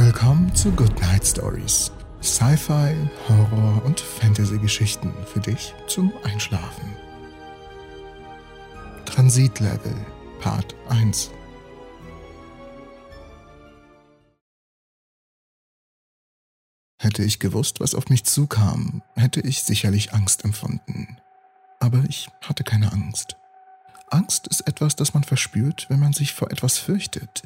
Willkommen zu Good Night Stories. Sci-Fi, Horror und Fantasy-Geschichten für dich zum Einschlafen. Transitlevel Part 1 Hätte ich gewusst, was auf mich zukam, hätte ich sicherlich Angst empfunden. Aber ich hatte keine Angst. Angst ist etwas, das man verspürt, wenn man sich vor etwas fürchtet.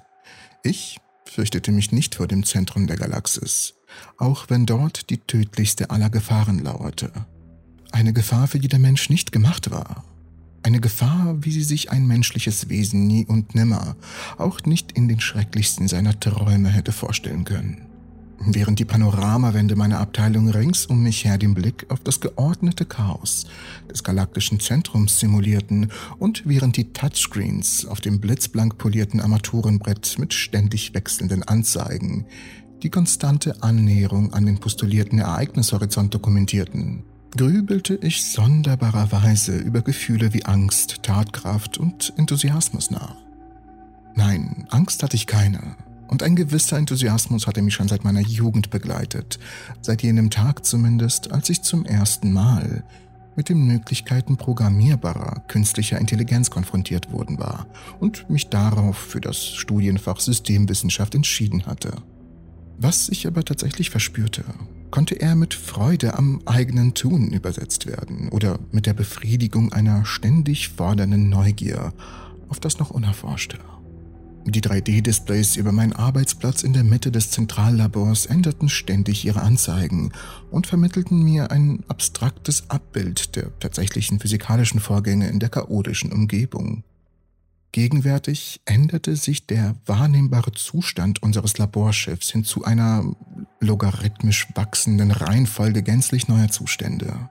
Ich fürchtete mich nicht vor dem Zentrum der Galaxis, auch wenn dort die tödlichste aller Gefahren lauerte. Eine Gefahr, für die der Mensch nicht gemacht war. Eine Gefahr, wie sie sich ein menschliches Wesen nie und nimmer, auch nicht in den schrecklichsten seiner Träume hätte vorstellen können während die Panoramawände meiner Abteilung rings um mich her den Blick auf das geordnete Chaos des galaktischen Zentrums simulierten und während die Touchscreens auf dem blitzblank polierten Armaturenbrett mit ständig wechselnden Anzeigen die konstante Annäherung an den postulierten Ereignishorizont dokumentierten, grübelte ich sonderbarerweise über Gefühle wie Angst, Tatkraft und Enthusiasmus nach. Nein, Angst hatte ich keine und ein gewisser Enthusiasmus hatte mich schon seit meiner Jugend begleitet, seit jenem Tag zumindest, als ich zum ersten Mal mit den Möglichkeiten programmierbarer künstlicher Intelligenz konfrontiert worden war und mich darauf für das Studienfach Systemwissenschaft entschieden hatte. Was ich aber tatsächlich verspürte, konnte eher mit Freude am eigenen Tun übersetzt werden oder mit der Befriedigung einer ständig fordernden Neugier auf das noch Unerforschte. Die 3D-Displays über meinen Arbeitsplatz in der Mitte des Zentrallabors änderten ständig ihre Anzeigen und vermittelten mir ein abstraktes Abbild der tatsächlichen physikalischen Vorgänge in der chaotischen Umgebung. Gegenwärtig änderte sich der wahrnehmbare Zustand unseres Laborschiffs hin zu einer logarithmisch wachsenden Reihenfolge gänzlich neuer Zustände.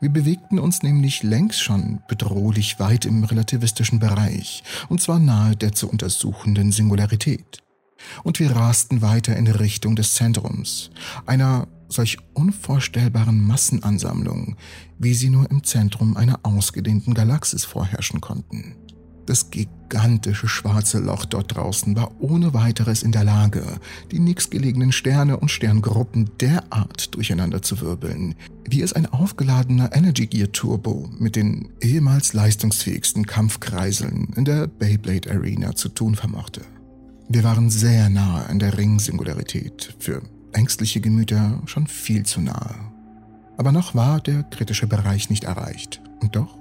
Wir bewegten uns nämlich längst schon bedrohlich weit im relativistischen Bereich, und zwar nahe der zu untersuchenden Singularität. Und wir rasten weiter in Richtung des Zentrums, einer solch unvorstellbaren Massenansammlung, wie sie nur im Zentrum einer ausgedehnten Galaxis vorherrschen konnten. Das gigantische schwarze Loch dort draußen war ohne weiteres in der Lage, die nächstgelegenen Sterne und Sterngruppen derart durcheinander zu wirbeln, wie es ein aufgeladener Energy Gear Turbo mit den ehemals leistungsfähigsten Kampfkreiseln in der Beyblade Arena zu tun vermochte. Wir waren sehr nahe an der Ring-Singularität, für ängstliche Gemüter schon viel zu nahe. Aber noch war der kritische Bereich nicht erreicht. Und doch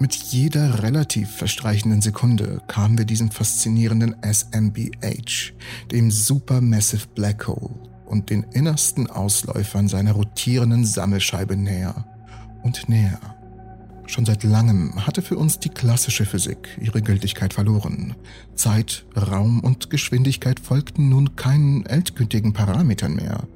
mit jeder relativ verstreichenden Sekunde kamen wir diesem faszinierenden SMBH, dem Supermassive Black Hole und den innersten Ausläufern seiner rotierenden Sammelscheibe näher und näher. Schon seit langem hatte für uns die klassische Physik ihre Gültigkeit verloren. Zeit, Raum und Geschwindigkeit folgten nun keinen endgültigen Parametern mehr.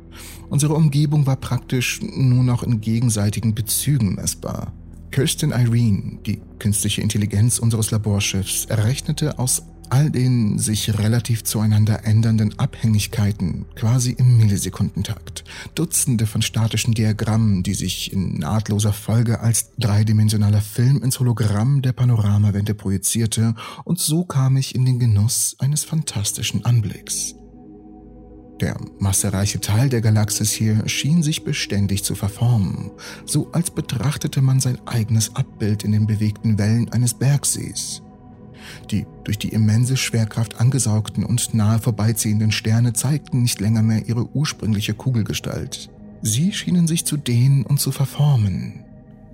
Unsere Umgebung war praktisch nur noch in gegenseitigen Bezügen messbar. Kirsten Irene, die künstliche Intelligenz unseres Laborschiffs, errechnete aus all den sich relativ zueinander ändernden Abhängigkeiten quasi im Millisekundentakt Dutzende von statischen Diagrammen, die sich in nahtloser Folge als dreidimensionaler Film ins Hologramm der Panoramawände projizierte, und so kam ich in den Genuss eines fantastischen Anblicks. Der massereiche Teil der Galaxis hier schien sich beständig zu verformen, so als betrachtete man sein eigenes Abbild in den bewegten Wellen eines Bergsees. Die durch die immense Schwerkraft angesaugten und nahe vorbeiziehenden Sterne zeigten nicht länger mehr ihre ursprüngliche Kugelgestalt. Sie schienen sich zu dehnen und zu verformen.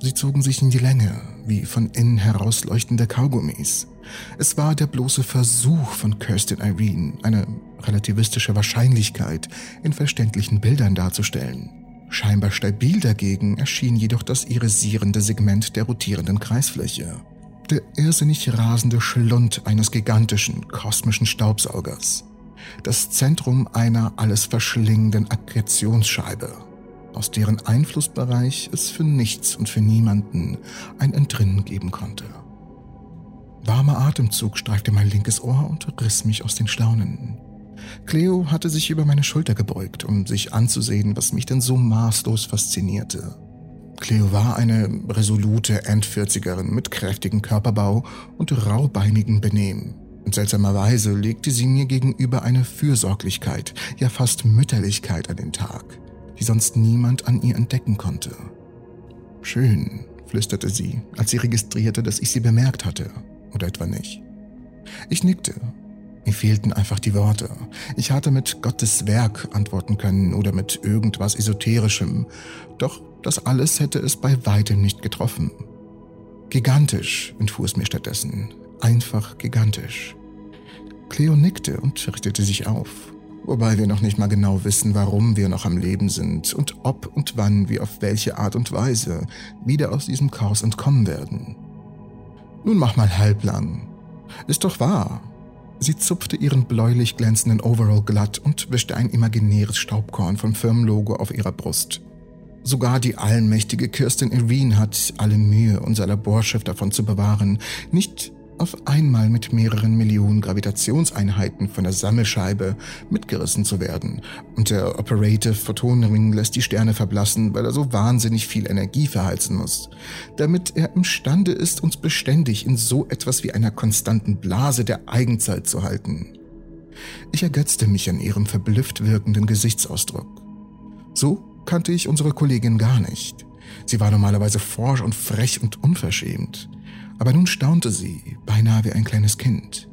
Sie zogen sich in die Länge, wie von innen herausleuchtende Kaugummis. Es war der bloße Versuch von Kirstin Irene, eine relativistische Wahrscheinlichkeit in verständlichen Bildern darzustellen. Scheinbar stabil dagegen erschien jedoch das irisierende Segment der rotierenden Kreisfläche. Der irrsinnig rasende Schlund eines gigantischen kosmischen Staubsaugers. Das Zentrum einer alles verschlingenden Akkretionsscheibe, aus deren Einflussbereich es für nichts und für niemanden ein Entrinnen geben konnte. Warmer Atemzug streifte mein linkes Ohr und riss mich aus den Staunen. Cleo hatte sich über meine Schulter gebeugt, um sich anzusehen, was mich denn so maßlos faszinierte. Cleo war eine resolute Endvierzigerin mit kräftigem Körperbau und raubeinigen Benehmen. Und seltsamerweise legte sie mir gegenüber eine Fürsorglichkeit, ja fast Mütterlichkeit an den Tag, die sonst niemand an ihr entdecken konnte. Schön, flüsterte sie, als sie registrierte, dass ich sie bemerkt hatte, oder etwa nicht. Ich nickte. Mir fehlten einfach die Worte. Ich hatte mit Gottes Werk antworten können oder mit irgendwas Esoterischem, doch das alles hätte es bei weitem nicht getroffen. Gigantisch, entfuhr es mir stattdessen. Einfach gigantisch. Cleo nickte und richtete sich auf, wobei wir noch nicht mal genau wissen, warum wir noch am Leben sind und ob und wann wir auf welche Art und Weise wieder aus diesem Chaos entkommen werden. Nun mach mal halblang. Ist doch wahr. Sie zupfte ihren bläulich glänzenden Overall glatt und wischte ein imaginäres Staubkorn vom Firmenlogo auf ihrer Brust. Sogar die allmächtige Kirstin Irene hat alle Mühe, unser Laborschiff davon zu bewahren, nicht auf einmal mit mehreren Millionen Gravitationseinheiten von der Sammelscheibe mitgerissen zu werden. Und der Operative Photonenring lässt die Sterne verblassen, weil er so wahnsinnig viel Energie verheizen muss, damit er imstande ist, uns beständig in so etwas wie einer konstanten Blase der Eigenzeit zu halten. Ich ergötzte mich an ihrem verblüfft wirkenden Gesichtsausdruck. So kannte ich unsere Kollegin gar nicht. Sie war normalerweise forsch und frech und unverschämt. Aber nun staunte sie, beinahe wie ein kleines Kind.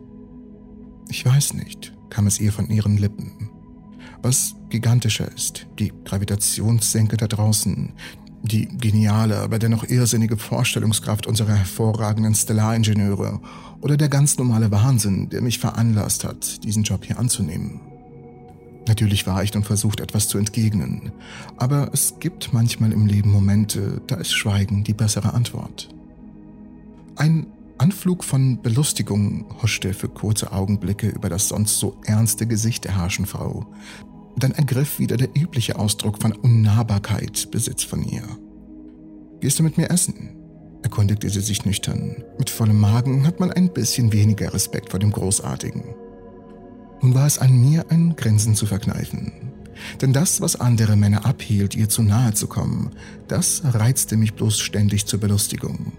Ich weiß nicht, kam es ihr von ihren Lippen. Was gigantischer ist, die Gravitationssenke da draußen, die geniale, aber dennoch irrsinnige Vorstellungskraft unserer hervorragenden Stellaringenieure oder der ganz normale Wahnsinn, der mich veranlasst hat, diesen Job hier anzunehmen. Natürlich war ich dann versucht, etwas zu entgegnen, aber es gibt manchmal im Leben Momente, da ist Schweigen die bessere Antwort. Ein Anflug von Belustigung huschte für kurze Augenblicke über das sonst so ernste Gesicht der harschen Frau. Dann ergriff wieder der übliche Ausdruck von Unnahbarkeit Besitz von ihr. Gehst du mit mir essen? erkundigte sie sich nüchtern. Mit vollem Magen hat man ein bisschen weniger Respekt vor dem Großartigen. Nun war es an mir, ein Grinsen zu verkneifen. Denn das, was andere Männer abhielt, ihr zu nahe zu kommen, das reizte mich bloß ständig zur Belustigung.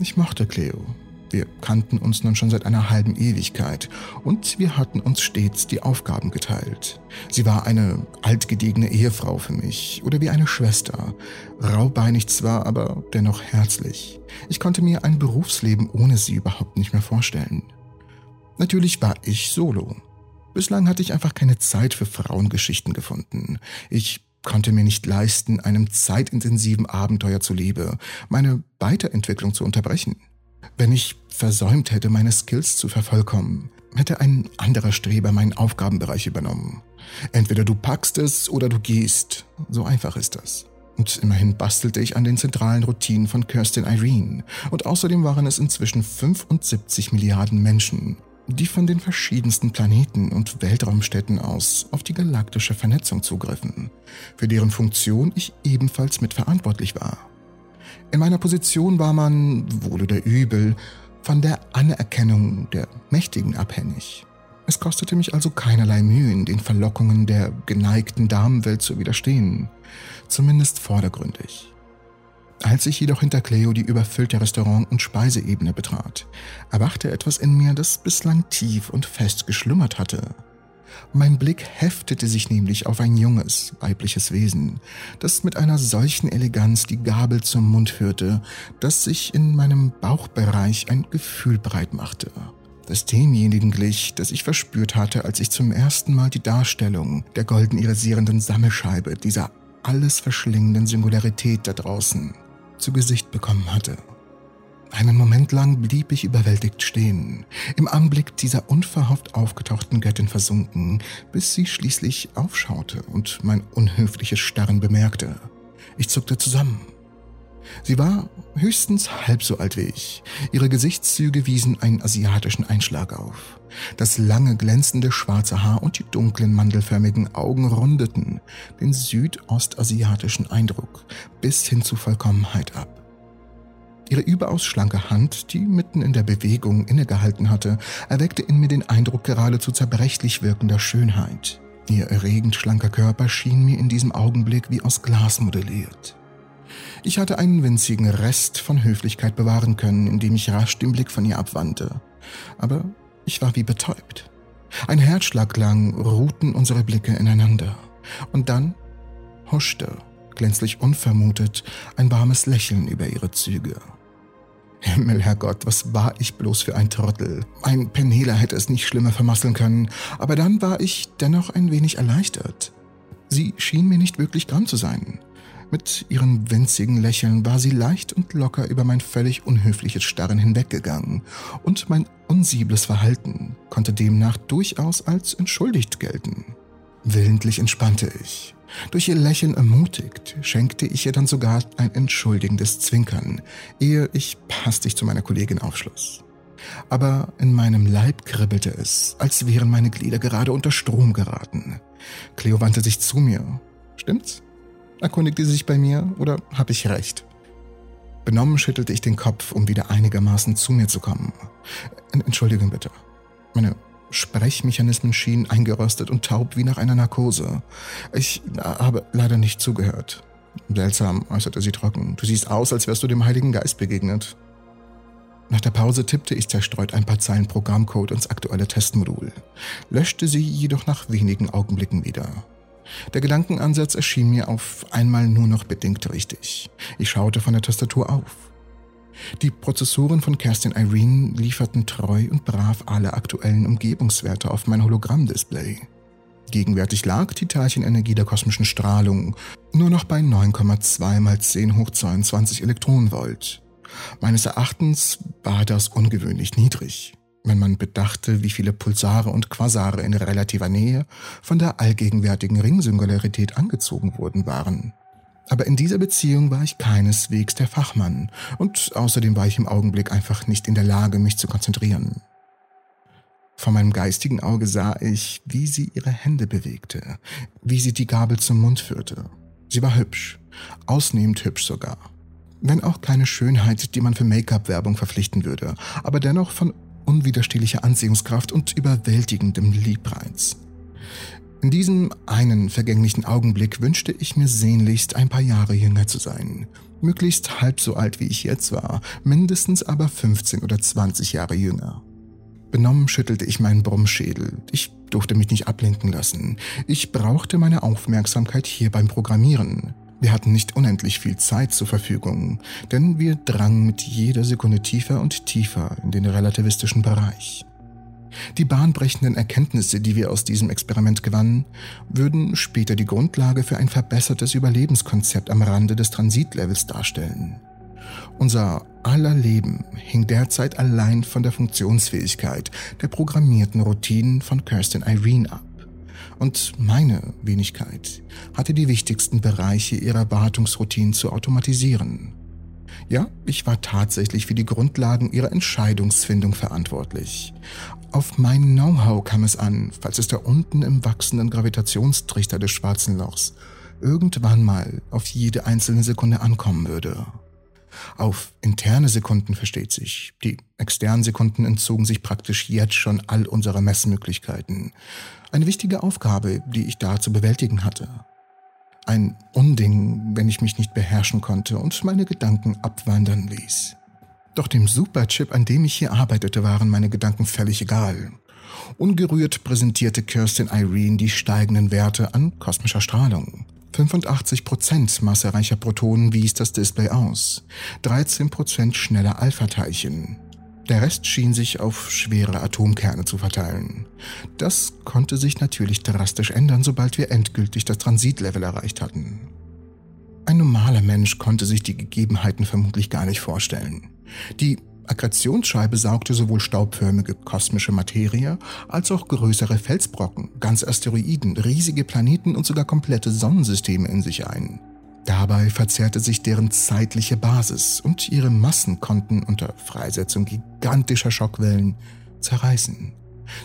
Ich mochte Cleo. Wir kannten uns nun schon seit einer halben Ewigkeit und wir hatten uns stets die Aufgaben geteilt. Sie war eine altgediegene Ehefrau für mich oder wie eine Schwester, raubeinig zwar, aber dennoch herzlich. Ich konnte mir ein Berufsleben ohne sie überhaupt nicht mehr vorstellen. Natürlich war ich solo. Bislang hatte ich einfach keine Zeit für Frauengeschichten gefunden. Ich konnte mir nicht leisten, einem zeitintensiven Abenteuer zuliebe, meine Weiterentwicklung zu unterbrechen. Wenn ich versäumt hätte, meine Skills zu vervollkommen, hätte ein anderer Streber meinen Aufgabenbereich übernommen. Entweder du packst es oder du gehst. So einfach ist das. Und immerhin bastelte ich an den zentralen Routinen von Kirstin Irene. Und außerdem waren es inzwischen 75 Milliarden Menschen, die von den verschiedensten Planeten und Weltraumstädten aus auf die galaktische Vernetzung zugriffen, für deren Funktion ich ebenfalls mitverantwortlich war. In meiner Position war man, wohl oder übel, von der Anerkennung der Mächtigen abhängig. Es kostete mich also keinerlei Mühen, den Verlockungen der geneigten Damenwelt zu widerstehen, zumindest vordergründig. Als ich jedoch hinter Cleo die überfüllte Restaurant- und Speiseebene betrat, erwachte etwas in mir, das bislang tief und fest geschlummert hatte. Mein Blick heftete sich nämlich auf ein junges, weibliches Wesen, das mit einer solchen Eleganz die Gabel zum Mund führte, dass sich in meinem Bauchbereich ein Gefühl breit machte, das demjenigen glich, das ich verspürt hatte, als ich zum ersten Mal die Darstellung der golden irisierenden Sammelscheibe dieser alles verschlingenden Singularität da draußen zu Gesicht bekommen hatte. Einen Moment lang blieb ich überwältigt stehen, im Anblick dieser unverhofft aufgetauchten Göttin versunken, bis sie schließlich aufschaute und mein unhöfliches Starren bemerkte. Ich zuckte zusammen. Sie war höchstens halb so alt wie ich. Ihre Gesichtszüge wiesen einen asiatischen Einschlag auf. Das lange glänzende schwarze Haar und die dunklen mandelförmigen Augen rundeten den südostasiatischen Eindruck bis hin zu Vollkommenheit ab. Ihre überaus schlanke Hand, die mitten in der Bewegung innegehalten hatte, erweckte in mir den Eindruck geradezu zerbrechlich wirkender Schönheit. Ihr erregend schlanker Körper schien mir in diesem Augenblick wie aus Glas modelliert. Ich hatte einen winzigen Rest von Höflichkeit bewahren können, indem ich rasch den Blick von ihr abwandte. Aber Ich war wie betäubt. Ein Herzschlag lang ruhten unsere Blicke ineinander. Und dann huschte, glänzlich unvermutet, ein warmes Lächeln über ihre Züge. Himmel, Herrgott, was war ich bloß für ein Trottel? Ein Penela hätte es nicht schlimmer vermasseln können, aber dann war ich dennoch ein wenig erleichtert. Sie schien mir nicht wirklich dran zu sein. Mit ihrem winzigen Lächeln war sie leicht und locker über mein völlig unhöfliches Starren hinweggegangen, und mein unsibles Verhalten konnte demnach durchaus als entschuldigt gelten. Willentlich entspannte ich. Durch ihr Lächeln ermutigt, schenkte ich ihr dann sogar ein entschuldigendes Zwinkern, ehe ich hastig zu meiner Kollegin aufschloss. Aber in meinem Leib kribbelte es, als wären meine Glieder gerade unter Strom geraten. Cleo wandte sich zu mir. Stimmt's? Erkundigte sie sich bei mir, oder habe ich recht? Benommen schüttelte ich den Kopf, um wieder einigermaßen zu mir zu kommen. Entschuldigung bitte. Meine Sprechmechanismen schienen eingerostet und taub wie nach einer Narkose. Ich habe leider nicht zugehört. Seltsam, äußerte sie trocken. Du siehst aus, als wärst du dem Heiligen Geist begegnet. Nach der Pause tippte ich zerstreut ein paar Zeilen Programmcode ins aktuelle Testmodul, löschte sie jedoch nach wenigen Augenblicken wieder. Der Gedankenansatz erschien mir auf einmal nur noch bedingt richtig. Ich schaute von der Tastatur auf. Die Prozessoren von Kerstin Irene lieferten treu und brav alle aktuellen Umgebungswerte auf mein Hologrammdisplay. Gegenwärtig lag die Teilchenenergie der kosmischen Strahlung nur noch bei 9,2 mal 10 hoch 22 Elektronenvolt. Meines Erachtens war das ungewöhnlich niedrig wenn man bedachte, wie viele Pulsare und Quasare in relativer Nähe von der allgegenwärtigen Ringsingularität angezogen worden waren. Aber in dieser Beziehung war ich keineswegs der Fachmann und außerdem war ich im Augenblick einfach nicht in der Lage, mich zu konzentrieren. Vor meinem geistigen Auge sah ich, wie sie ihre Hände bewegte, wie sie die Gabel zum Mund führte. Sie war hübsch, ausnehmend hübsch sogar. Wenn auch keine Schönheit, die man für Make-up-Werbung verpflichten würde, aber dennoch von unwiderstehlicher Anziehungskraft und überwältigendem Liebreiz. In diesem einen vergänglichen Augenblick wünschte ich mir sehnlichst, ein paar Jahre jünger zu sein. Möglichst halb so alt wie ich jetzt war, mindestens aber 15 oder 20 Jahre jünger. Benommen schüttelte ich meinen Brummschädel. Ich durfte mich nicht ablenken lassen. Ich brauchte meine Aufmerksamkeit hier beim Programmieren. Wir hatten nicht unendlich viel Zeit zur Verfügung, denn wir drangen mit jeder Sekunde tiefer und tiefer in den relativistischen Bereich. Die bahnbrechenden Erkenntnisse, die wir aus diesem Experiment gewannen, würden später die Grundlage für ein verbessertes Überlebenskonzept am Rande des Transitlevels darstellen. Unser aller Leben hing derzeit allein von der Funktionsfähigkeit der programmierten Routinen von Kirsten Irene ab. Und meine Wenigkeit hatte die wichtigsten Bereiche ihrer Wartungsroutinen zu automatisieren. Ja, ich war tatsächlich für die Grundlagen ihrer Entscheidungsfindung verantwortlich. Auf mein Know-how kam es an, falls es da unten im wachsenden Gravitationstrichter des schwarzen Lochs irgendwann mal auf jede einzelne Sekunde ankommen würde. Auf interne Sekunden versteht sich. Die externen Sekunden entzogen sich praktisch jetzt schon all unserer Messmöglichkeiten. Eine wichtige Aufgabe, die ich da zu bewältigen hatte. Ein Unding, wenn ich mich nicht beherrschen konnte und meine Gedanken abwandern ließ. Doch dem Superchip, an dem ich hier arbeitete, waren meine Gedanken völlig egal. Ungerührt präsentierte Kirsten Irene die steigenden Werte an kosmischer Strahlung. 85% massereicher Protonen wies das Display aus, 13% schneller Alpha-Teilchen, der Rest schien sich auf schwere Atomkerne zu verteilen. Das konnte sich natürlich drastisch ändern, sobald wir endgültig das Transitlevel erreicht hatten. Ein normaler Mensch konnte sich die Gegebenheiten vermutlich gar nicht vorstellen. Die Akkretionsscheibe saugte sowohl staubförmige kosmische Materie als auch größere Felsbrocken, ganze Asteroiden, riesige Planeten und sogar komplette Sonnensysteme in sich ein. Dabei verzerrte sich deren zeitliche Basis und ihre Massen konnten unter Freisetzung gigantischer Schockwellen zerreißen.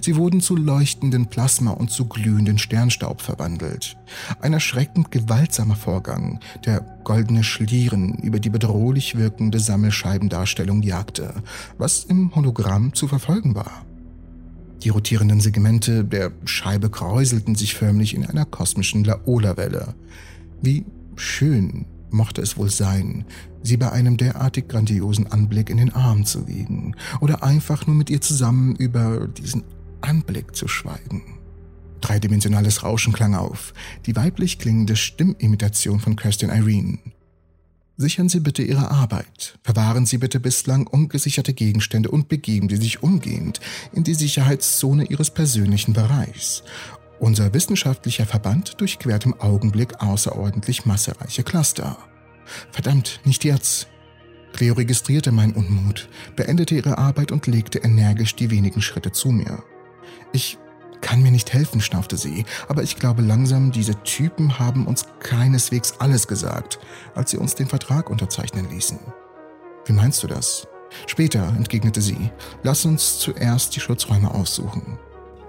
Sie wurden zu leuchtenden Plasma und zu glühenden Sternstaub verwandelt. Ein erschreckend gewaltsamer Vorgang, der goldene Schlieren über die bedrohlich wirkende Sammelscheibendarstellung jagte, was im Hologramm zu verfolgen war. Die rotierenden Segmente der Scheibe kräuselten sich förmlich in einer kosmischen Laola-Welle. Wie schön mochte es wohl sein, sie bei einem derartig grandiosen Anblick in den Arm zu wiegen oder einfach nur mit ihr zusammen über diesen Anblick zu schweigen. Dreidimensionales Rauschen klang auf, die weiblich klingende Stimmimitation von Kirstin Irene. Sichern Sie bitte Ihre Arbeit, verwahren Sie bitte bislang ungesicherte Gegenstände und begeben Sie sich umgehend in die Sicherheitszone Ihres persönlichen Bereichs. Unser wissenschaftlicher Verband durchquert im Augenblick außerordentlich massereiche Cluster. Verdammt, nicht jetzt. Cleo registrierte meinen Unmut, beendete ihre Arbeit und legte energisch die wenigen Schritte zu mir. Ich kann mir nicht helfen, schnaufte sie, aber ich glaube langsam, diese Typen haben uns keineswegs alles gesagt, als sie uns den Vertrag unterzeichnen ließen. Wie meinst du das? Später, entgegnete sie, lass uns zuerst die Schutzräume aussuchen.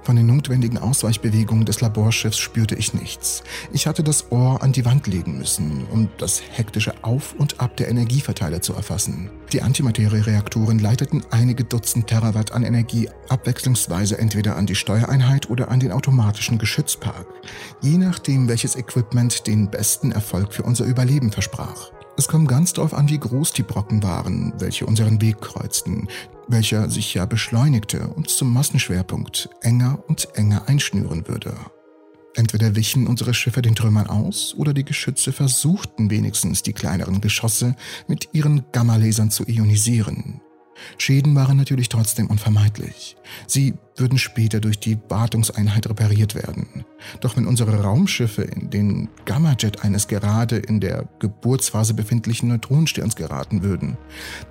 Von den notwendigen Ausweichbewegungen des Laborschiffs spürte ich nichts. Ich hatte das Ohr an die Wand legen müssen, um das hektische Auf und Ab der Energieverteiler zu erfassen. Die Antimateriereaktoren leiteten einige Dutzend Terawatt an Energie abwechslungsweise entweder an die Steuereinheit oder an den automatischen Geschützpark, je nachdem, welches Equipment den besten Erfolg für unser Überleben versprach. Es kam ganz darauf an, wie groß die Brocken waren, welche unseren Weg kreuzten, welcher sich ja beschleunigte und zum Massenschwerpunkt enger und enger einschnüren würde. Entweder wichen unsere Schiffe den Trümmern aus oder die Geschütze versuchten wenigstens die kleineren Geschosse mit ihren Gammalasern zu ionisieren. Schäden waren natürlich trotzdem unvermeidlich. Sie würden später durch die Wartungseinheit repariert werden. Doch wenn unsere Raumschiffe in den Gammajet eines gerade in der Geburtsphase befindlichen Neutronensterns geraten würden,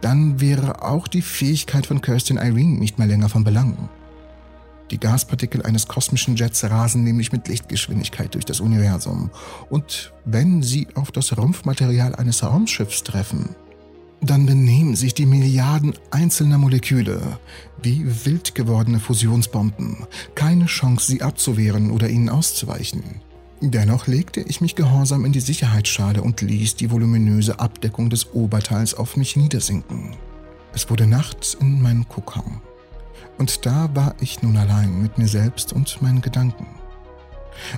dann wäre auch die Fähigkeit von Kirstin Irene nicht mehr länger von Belang. Die Gaspartikel eines kosmischen Jets rasen nämlich mit Lichtgeschwindigkeit durch das Universum. Und wenn sie auf das Rumpfmaterial eines Raumschiffs treffen, dann benehmen sich die Milliarden einzelner Moleküle wie wild gewordene Fusionsbomben. Keine Chance, sie abzuwehren oder ihnen auszuweichen. Dennoch legte ich mich gehorsam in die Sicherheitsschale und ließ die voluminöse Abdeckung des Oberteils auf mich niedersinken. Es wurde Nacht in meinem Kokon. Und da war ich nun allein mit mir selbst und meinen Gedanken.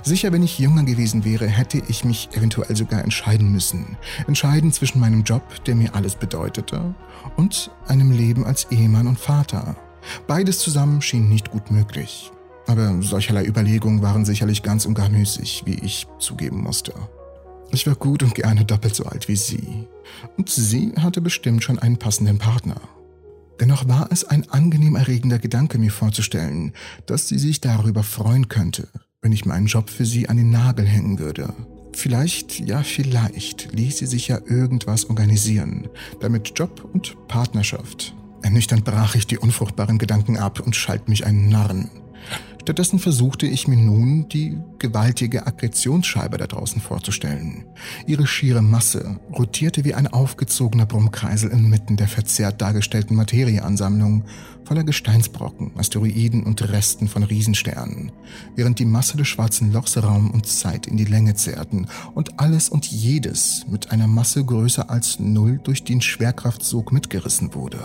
Sicher, wenn ich jünger gewesen wäre, hätte ich mich eventuell sogar entscheiden müssen. Entscheiden zwischen meinem Job, der mir alles bedeutete, und einem Leben als Ehemann und Vater. Beides zusammen schien nicht gut möglich. Aber solcherlei Überlegungen waren sicherlich ganz und gar müßig, wie ich zugeben musste. Ich war gut und gerne doppelt so alt wie sie. Und sie hatte bestimmt schon einen passenden Partner. Dennoch war es ein angenehm erregender Gedanke, mir vorzustellen, dass sie sich darüber freuen könnte, wenn ich meinen Job für sie an den Nagel hängen würde. Vielleicht, ja vielleicht, ließ sie sich ja irgendwas organisieren, damit Job und Partnerschaft. Ernüchternd brach ich die unfruchtbaren Gedanken ab und schalt mich einen Narren. Stattdessen versuchte ich mir nun die gewaltige Aggressionsscheibe da draußen vorzustellen. Ihre schiere Masse rotierte wie ein aufgezogener Brummkreisel inmitten der verzerrt dargestellten Materieansammlung voller Gesteinsbrocken, Asteroiden und Resten von Riesensternen, während die Masse des schwarzen Lochs Raum und Zeit in die Länge zerrten und alles und jedes mit einer Masse größer als Null durch den Schwerkraftsog mitgerissen wurde.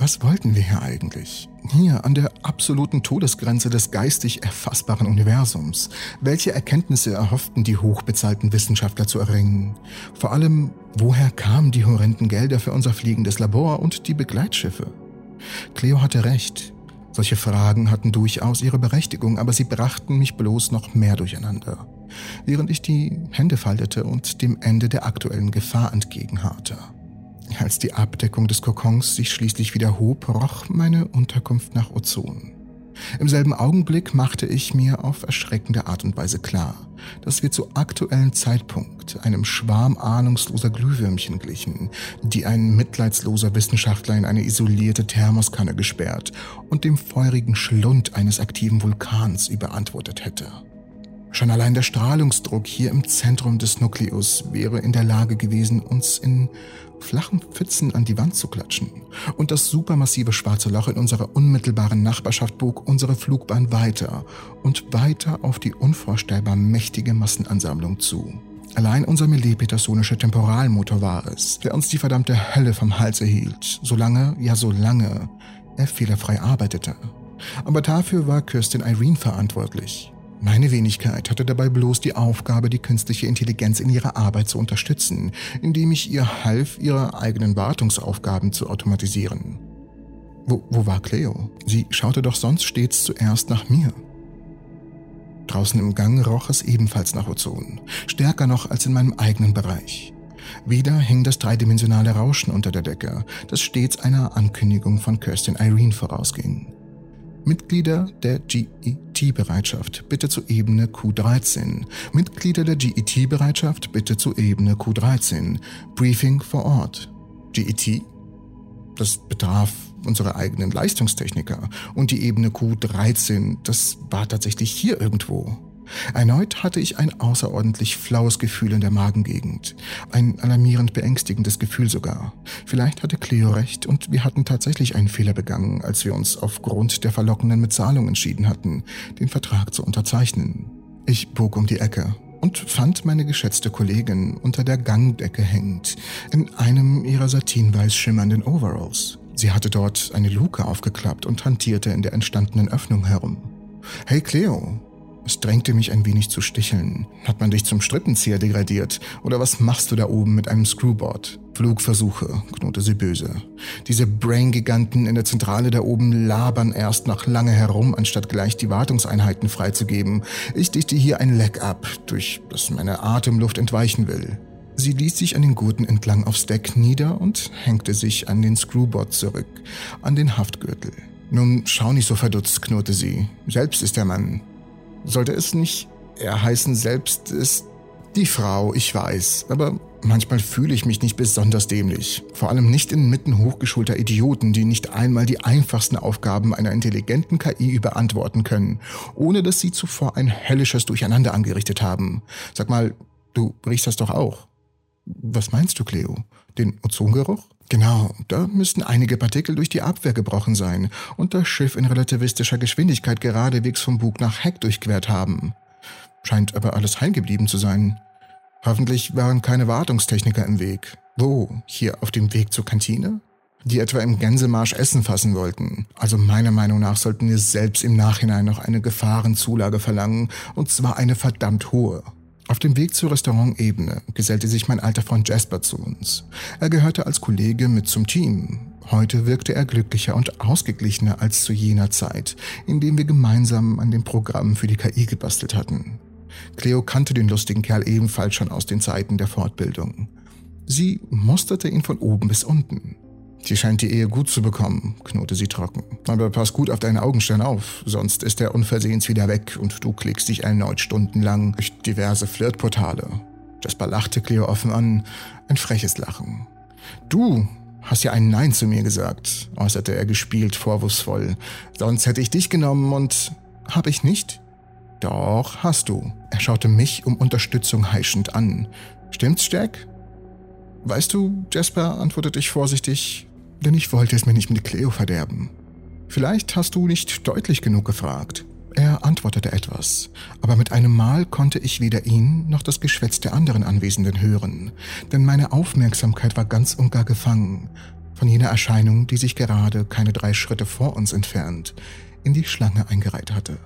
Was wollten wir hier eigentlich? Hier an der absoluten Todesgrenze des geistig erfassbaren Universums. Welche Erkenntnisse erhofften die hochbezahlten Wissenschaftler zu erringen? Vor allem, woher kamen die horrenden Gelder für unser fliegendes Labor und die Begleitschiffe? Cleo hatte recht. Solche Fragen hatten durchaus ihre Berechtigung, aber sie brachten mich bloß noch mehr durcheinander, während ich die Hände faltete und dem Ende der aktuellen Gefahr entgegenharrte. Als die Abdeckung des Kokons sich schließlich wieder hob, roch meine Unterkunft nach Ozon. Im selben Augenblick machte ich mir auf erschreckende Art und Weise klar, dass wir zu aktuellen Zeitpunkt einem Schwarm ahnungsloser Glühwürmchen glichen, die ein mitleidsloser Wissenschaftler in eine isolierte Thermoskanne gesperrt und dem feurigen Schlund eines aktiven Vulkans überantwortet hätte. Schon allein der Strahlungsdruck hier im Zentrum des Nukleus wäre in der Lage gewesen, uns in flachen Pfützen an die Wand zu klatschen. Und das supermassive schwarze Loch in unserer unmittelbaren Nachbarschaft bog unsere Flugbahn weiter und weiter auf die unvorstellbar mächtige Massenansammlung zu. Allein unser millipetersonischer Temporalmotor war es, der uns die verdammte Hölle vom Hals erhielt, solange, ja solange, er fehlerfrei arbeitete. Aber dafür war Kirstin Irene verantwortlich. Meine Wenigkeit hatte dabei bloß die Aufgabe, die künstliche Intelligenz in ihrer Arbeit zu unterstützen, indem ich ihr half, ihre eigenen Wartungsaufgaben zu automatisieren. Wo, wo war Cleo? Sie schaute doch sonst stets zuerst nach mir. Draußen im Gang roch es ebenfalls nach Ozon, stärker noch als in meinem eigenen Bereich. Wieder hing das dreidimensionale Rauschen unter der Decke, das stets einer Ankündigung von Kirstin Irene vorausging. Mitglieder der GET-Bereitschaft bitte zur Ebene Q13. Mitglieder der GET-Bereitschaft bitte zur Ebene Q13. Briefing vor Ort. GET? Das betraf unsere eigenen Leistungstechniker. Und die Ebene Q13, das war tatsächlich hier irgendwo. Erneut hatte ich ein außerordentlich flaues Gefühl in der Magengegend. Ein alarmierend beängstigendes Gefühl sogar. Vielleicht hatte Cleo recht und wir hatten tatsächlich einen Fehler begangen, als wir uns aufgrund der verlockenden Bezahlung entschieden hatten, den Vertrag zu unterzeichnen. Ich bog um die Ecke und fand meine geschätzte Kollegin unter der Gangdecke hängend, in einem ihrer satinweiß schimmernden Overalls. Sie hatte dort eine Luke aufgeklappt und hantierte in der entstandenen Öffnung herum. Hey Cleo, es drängte mich ein wenig zu sticheln. Hat man dich zum Strippenzieher degradiert? Oder was machst du da oben mit einem Screwboard? Flugversuche, knurrte sie böse. Diese Brain-Giganten in der Zentrale da oben labern erst noch lange herum, anstatt gleich die Wartungseinheiten freizugeben. Ich dichte hier ein Leck ab, durch das meine Atemluft entweichen will. Sie ließ sich an den Gurten entlang aufs Deck nieder und hängte sich an den Screwboard zurück, an den Haftgürtel. Nun schau nicht so verdutzt, knurrte sie. Selbst ist der Mann. Sollte es nicht er heißen, selbst ist die Frau, ich weiß, aber manchmal fühle ich mich nicht besonders dämlich. Vor allem nicht inmitten hochgeschulter Idioten, die nicht einmal die einfachsten Aufgaben einer intelligenten KI überantworten können, ohne dass sie zuvor ein höllisches Durcheinander angerichtet haben. Sag mal, du riechst das doch auch. Was meinst du, Cleo? Den Ozongeruch? Genau, da müssten einige Partikel durch die Abwehr gebrochen sein und das Schiff in relativistischer Geschwindigkeit geradewegs vom Bug nach Heck durchquert haben. Scheint aber alles heil geblieben zu sein. Hoffentlich waren keine Wartungstechniker im Weg. Wo? Hier auf dem Weg zur Kantine? Die etwa im Gänsemarsch Essen fassen wollten. Also meiner Meinung nach sollten wir selbst im Nachhinein noch eine Gefahrenzulage verlangen, und zwar eine verdammt hohe. Auf dem Weg zur Restaurantebene gesellte sich mein alter Freund Jasper zu uns. Er gehörte als Kollege mit zum Team. Heute wirkte er glücklicher und ausgeglichener als zu jener Zeit, in dem wir gemeinsam an dem Programm für die KI gebastelt hatten. Cleo kannte den lustigen Kerl ebenfalls schon aus den Zeiten der Fortbildung. Sie musterte ihn von oben bis unten. Sie scheint die Ehe gut zu bekommen, knurrte sie trocken. Aber pass gut auf deine Augenstern auf, sonst ist er unversehens wieder weg und du klickst dich erneut stundenlang durch diverse Flirtportale. Jasper lachte Cleo offen an, ein freches Lachen. Du hast ja ein Nein zu mir gesagt, äußerte er gespielt vorwurfsvoll. Sonst hätte ich dich genommen und... Hab ich nicht? Doch, hast du. Er schaute mich um Unterstützung heischend an. Stimmt's, Jack? Weißt du, Jasper, antwortete ich vorsichtig, denn ich wollte es mir nicht mit Cleo verderben. Vielleicht hast du nicht deutlich genug gefragt. Er antwortete etwas, aber mit einem Mal konnte ich weder ihn noch das Geschwätz der anderen Anwesenden hören, denn meine Aufmerksamkeit war ganz und gar gefangen von jener Erscheinung, die sich gerade keine drei Schritte vor uns entfernt in die Schlange eingereiht hatte.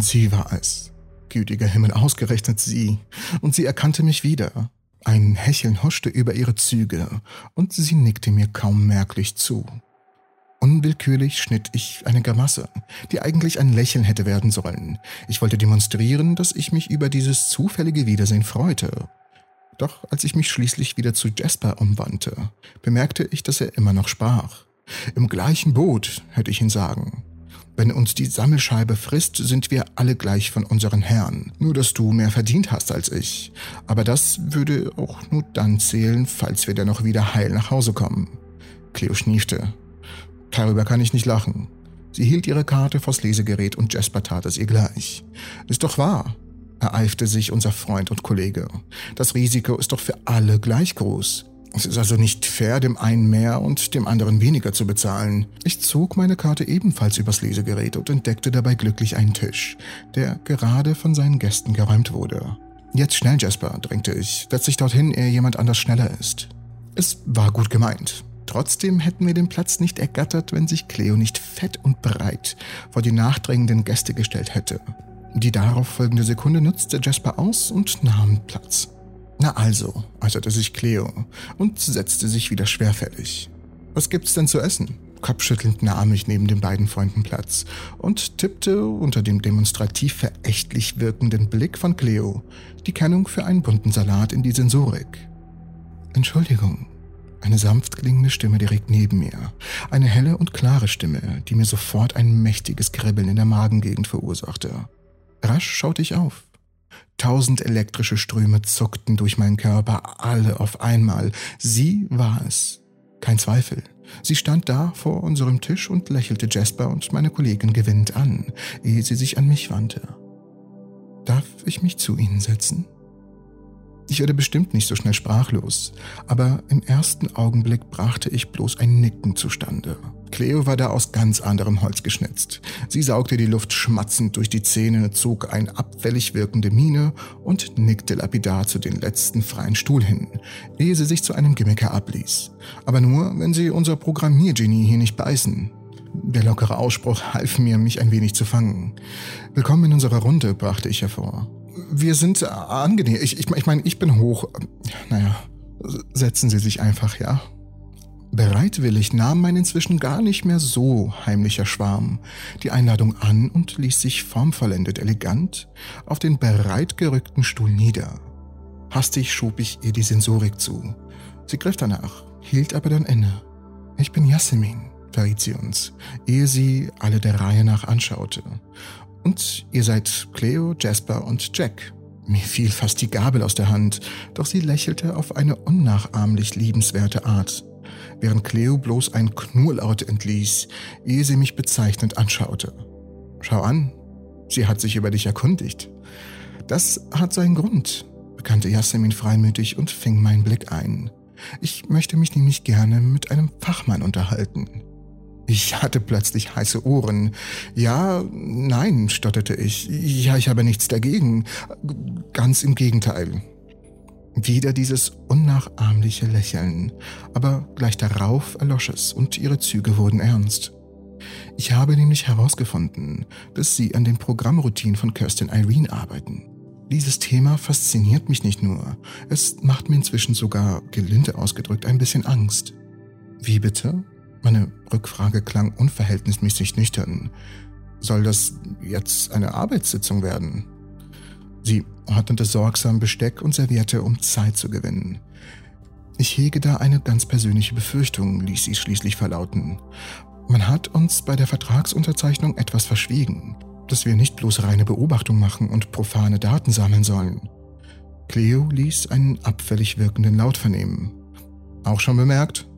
Sie war es. Gütiger Himmel, ausgerechnet sie. Und sie erkannte mich wieder. Ein Hecheln huschte über ihre Züge, und sie nickte mir kaum merklich zu. Unwillkürlich schnitt ich eine Grimasse, die eigentlich ein Lächeln hätte werden sollen. Ich wollte demonstrieren, dass ich mich über dieses zufällige Wiedersehen freute. Doch als ich mich schließlich wieder zu Jasper umwandte, bemerkte ich, dass er immer noch sprach. Im gleichen Boot, hätte ich ihn sagen. Wenn uns die Sammelscheibe frisst, sind wir alle gleich von unseren Herren. Nur dass du mehr verdient hast als ich. Aber das würde auch nur dann zählen, falls wir dennoch wieder heil nach Hause kommen. Cleo schniefte. Darüber kann ich nicht lachen. Sie hielt ihre Karte vors Lesegerät und Jasper tat es ihr gleich. Ist doch wahr, ereifte sich unser Freund und Kollege. Das Risiko ist doch für alle gleich groß. Es ist also nicht fair, dem einen mehr und dem anderen weniger zu bezahlen. Ich zog meine Karte ebenfalls übers Lesegerät und entdeckte dabei glücklich einen Tisch, der gerade von seinen Gästen geräumt wurde. Jetzt schnell, Jasper, drängte ich. Setz dich dorthin, ehe jemand anders schneller ist. Es war gut gemeint. Trotzdem hätten wir den Platz nicht ergattert, wenn sich Cleo nicht fett und breit vor die nachdrängenden Gäste gestellt hätte. Die darauf folgende Sekunde nutzte Jasper aus und nahm Platz. Na also, äußerte sich Cleo und setzte sich wieder schwerfällig. Was gibt's denn zu essen? Kopfschüttelnd nahm ich neben den beiden Freunden Platz und tippte unter dem demonstrativ verächtlich wirkenden Blick von Cleo die Kennung für einen bunten Salat in die Sensorik. Entschuldigung, eine sanft klingende Stimme direkt neben mir. Eine helle und klare Stimme, die mir sofort ein mächtiges Kribbeln in der Magengegend verursachte. Rasch schaute ich auf. Tausend elektrische Ströme zuckten durch meinen Körper, alle auf einmal. Sie war es. Kein Zweifel. Sie stand da vor unserem Tisch und lächelte Jasper und meine Kollegin gewinnt an, ehe sie sich an mich wandte. Darf ich mich zu Ihnen setzen? Ich werde bestimmt nicht so schnell sprachlos, aber im ersten Augenblick brachte ich bloß ein Nicken zustande. Cleo war da aus ganz anderem Holz geschnitzt. Sie saugte die Luft schmatzend durch die Zähne, zog eine abfällig wirkende Miene und nickte lapidar zu den letzten freien Stuhl hin, ehe sie sich zu einem Gimmicker abließ. Aber nur, wenn sie unser Programmiergenie hier nicht beißen. Der lockere Ausspruch half mir, mich ein wenig zu fangen. Willkommen in unserer Runde, brachte ich hervor. Wir sind angenehm. Ich, ich, ich meine, ich bin hoch. Naja, setzen Sie sich einfach, ja? Bereitwillig nahm mein inzwischen gar nicht mehr so heimlicher Schwarm die Einladung an und ließ sich formvollendet elegant auf den bereitgerückten Stuhl nieder. Hastig schob ich ihr die Sensorik zu. Sie griff danach, hielt aber dann inne. Ich bin Jasmin, verriet sie uns, ehe sie alle der Reihe nach anschaute. Und ihr seid Cleo, Jasper und Jack. Mir fiel fast die Gabel aus der Hand, doch sie lächelte auf eine unnachahmlich liebenswerte Art während Cleo bloß ein Knurlaut entließ, ehe sie mich bezeichnend anschaute. Schau an, sie hat sich über dich erkundigt. Das hat seinen Grund, bekannte Jasmin freimütig und fing meinen Blick ein. Ich möchte mich nämlich gerne mit einem Fachmann unterhalten. Ich hatte plötzlich heiße Ohren. Ja, nein, stotterte ich. Ja, ich habe nichts dagegen. Ganz im Gegenteil. Wieder dieses unnachahmliche Lächeln, aber gleich darauf erlosch es und ihre Züge wurden ernst. Ich habe nämlich herausgefunden, dass Sie an den Programmroutinen von Kirsten Irene arbeiten. Dieses Thema fasziniert mich nicht nur, es macht mir inzwischen sogar, gelinde ausgedrückt, ein bisschen Angst. Wie bitte? Meine Rückfrage klang unverhältnismäßig nüchtern. Soll das jetzt eine Arbeitssitzung werden? Sie ordnete sorgsam Besteck und servierte, um Zeit zu gewinnen. Ich hege da eine ganz persönliche Befürchtung, ließ sie schließlich verlauten. Man hat uns bei der Vertragsunterzeichnung etwas verschwiegen, dass wir nicht bloß reine Beobachtung machen und profane Daten sammeln sollen. Cleo ließ einen abfällig wirkenden Laut vernehmen. Auch schon bemerkt?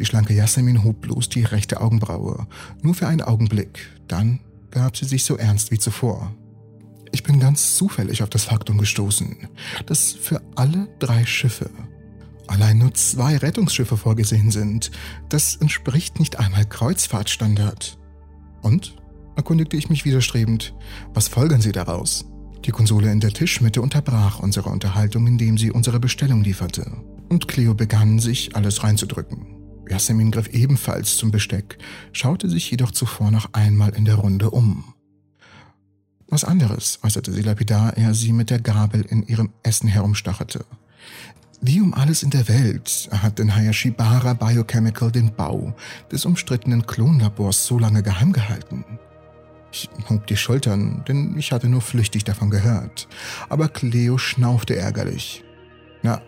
Die schlanke Jasmin hob bloß die rechte Augenbraue, nur für einen Augenblick, dann gab sie sich so ernst wie zuvor. Ich bin ganz zufällig auf das Faktum gestoßen, dass für alle drei Schiffe allein nur zwei Rettungsschiffe vorgesehen sind. Das entspricht nicht einmal Kreuzfahrtstandard. Und? erkundigte ich mich widerstrebend. Was folgern Sie daraus? Die Konsole in der Tischmitte unterbrach unsere Unterhaltung, indem sie unsere Bestellung lieferte. Und Cleo begann, sich alles reinzudrücken. Yasemin griff ebenfalls zum Besteck, schaute sich jedoch zuvor noch einmal in der Runde um. Was anderes, äußerte sie lapidar, er sie mit der Gabel in ihrem Essen herumstacherte. Wie um alles in der Welt hat denn Hayashibara Biochemical den Bau des umstrittenen Klonlabors so lange geheim gehalten? Ich hob die Schultern, denn ich hatte nur flüchtig davon gehört. Aber Cleo schnaufte ärgerlich. Na,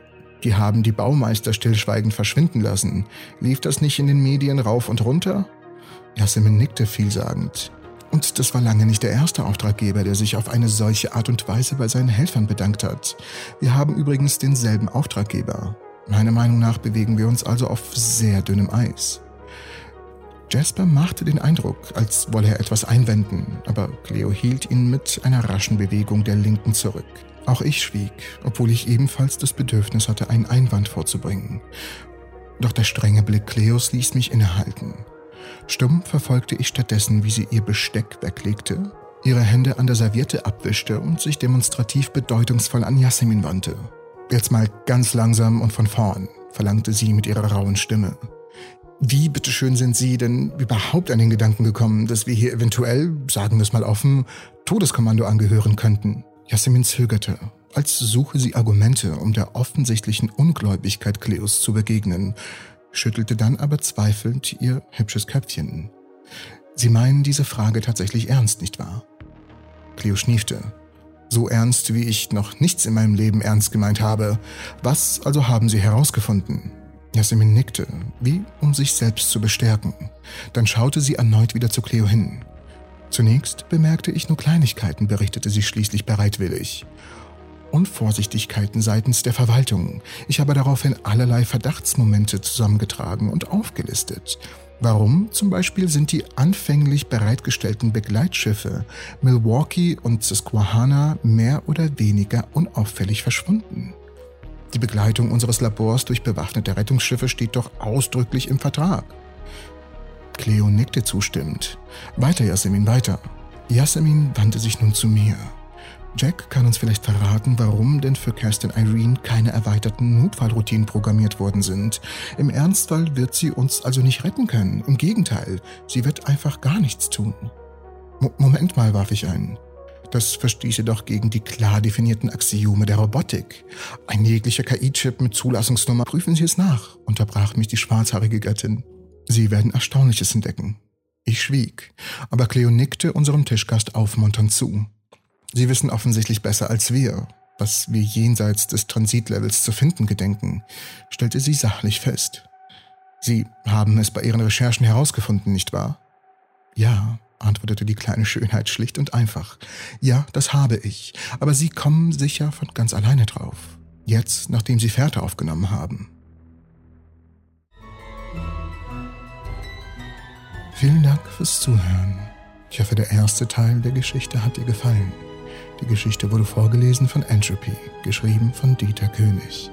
die haben die Baumeister stillschweigend verschwinden lassen. Lief das nicht in den Medien rauf und runter? Yasemin nickte vielsagend. Und das war lange nicht der erste Auftraggeber, der sich auf eine solche Art und Weise bei seinen Helfern bedankt hat. Wir haben übrigens denselben Auftraggeber. Meiner Meinung nach bewegen wir uns also auf sehr dünnem Eis. Jasper machte den Eindruck, als wolle er etwas einwenden, aber Cleo hielt ihn mit einer raschen Bewegung der Linken zurück. Auch ich schwieg, obwohl ich ebenfalls das Bedürfnis hatte, einen Einwand vorzubringen. Doch der strenge Blick Cleos ließ mich innehalten. Stumm verfolgte ich stattdessen, wie sie ihr Besteck weglegte, ihre Hände an der Serviette abwischte und sich demonstrativ bedeutungsvoll an Yasemin wandte. Jetzt mal ganz langsam und von vorn, verlangte sie mit ihrer rauen Stimme. Wie bitteschön sind Sie denn überhaupt an den Gedanken gekommen, dass wir hier eventuell, sagen wir es mal offen, Todeskommando angehören könnten? Jasmin zögerte, als suche sie Argumente, um der offensichtlichen Ungläubigkeit Cleos zu begegnen, schüttelte dann aber zweifelnd ihr hübsches Köpfchen. Sie meinen diese Frage tatsächlich ernst, nicht wahr? Cleo schniefte. So ernst, wie ich noch nichts in meinem Leben ernst gemeint habe. Was also haben Sie herausgefunden? Jasmin nickte, wie um sich selbst zu bestärken. Dann schaute sie erneut wieder zu Cleo hin. Zunächst bemerkte ich nur Kleinigkeiten, berichtete sie schließlich bereitwillig. Unvorsichtigkeiten seitens der Verwaltung. Ich habe daraufhin allerlei Verdachtsmomente zusammengetragen und aufgelistet. Warum zum Beispiel sind die anfänglich bereitgestellten Begleitschiffe Milwaukee und Susquehanna mehr oder weniger unauffällig verschwunden? Die Begleitung unseres Labors durch bewaffnete Rettungsschiffe steht doch ausdrücklich im Vertrag. Cleo nickte zustimmend. Weiter, Yasemin, weiter. Yasemin wandte sich nun zu mir. Jack kann uns vielleicht verraten, warum denn für Kerstin Irene keine erweiterten Notfallroutinen programmiert worden sind. Im Ernstfall wird sie uns also nicht retten können. Im Gegenteil, sie wird einfach gar nichts tun. Mo Moment mal, warf ich ein. Das verstieße doch gegen die klar definierten Axiome der Robotik. Ein jeglicher KI-Chip mit Zulassungsnummer, prüfen Sie es nach, unterbrach mich die schwarzhaarige Göttin. Sie werden Erstaunliches entdecken. Ich schwieg, aber Cleo nickte unserem Tischgast aufmunternd zu. Sie wissen offensichtlich besser als wir, was wir jenseits des Transitlevels zu finden gedenken, stellte sie sachlich fest. Sie haben es bei Ihren Recherchen herausgefunden, nicht wahr? Ja, antwortete die kleine Schönheit schlicht und einfach. Ja, das habe ich, aber Sie kommen sicher von ganz alleine drauf. Jetzt, nachdem Sie Fährte aufgenommen haben. Vielen Dank fürs Zuhören. Ich hoffe, der erste Teil der Geschichte hat dir gefallen. Die Geschichte wurde vorgelesen von Entropy, geschrieben von Dieter König.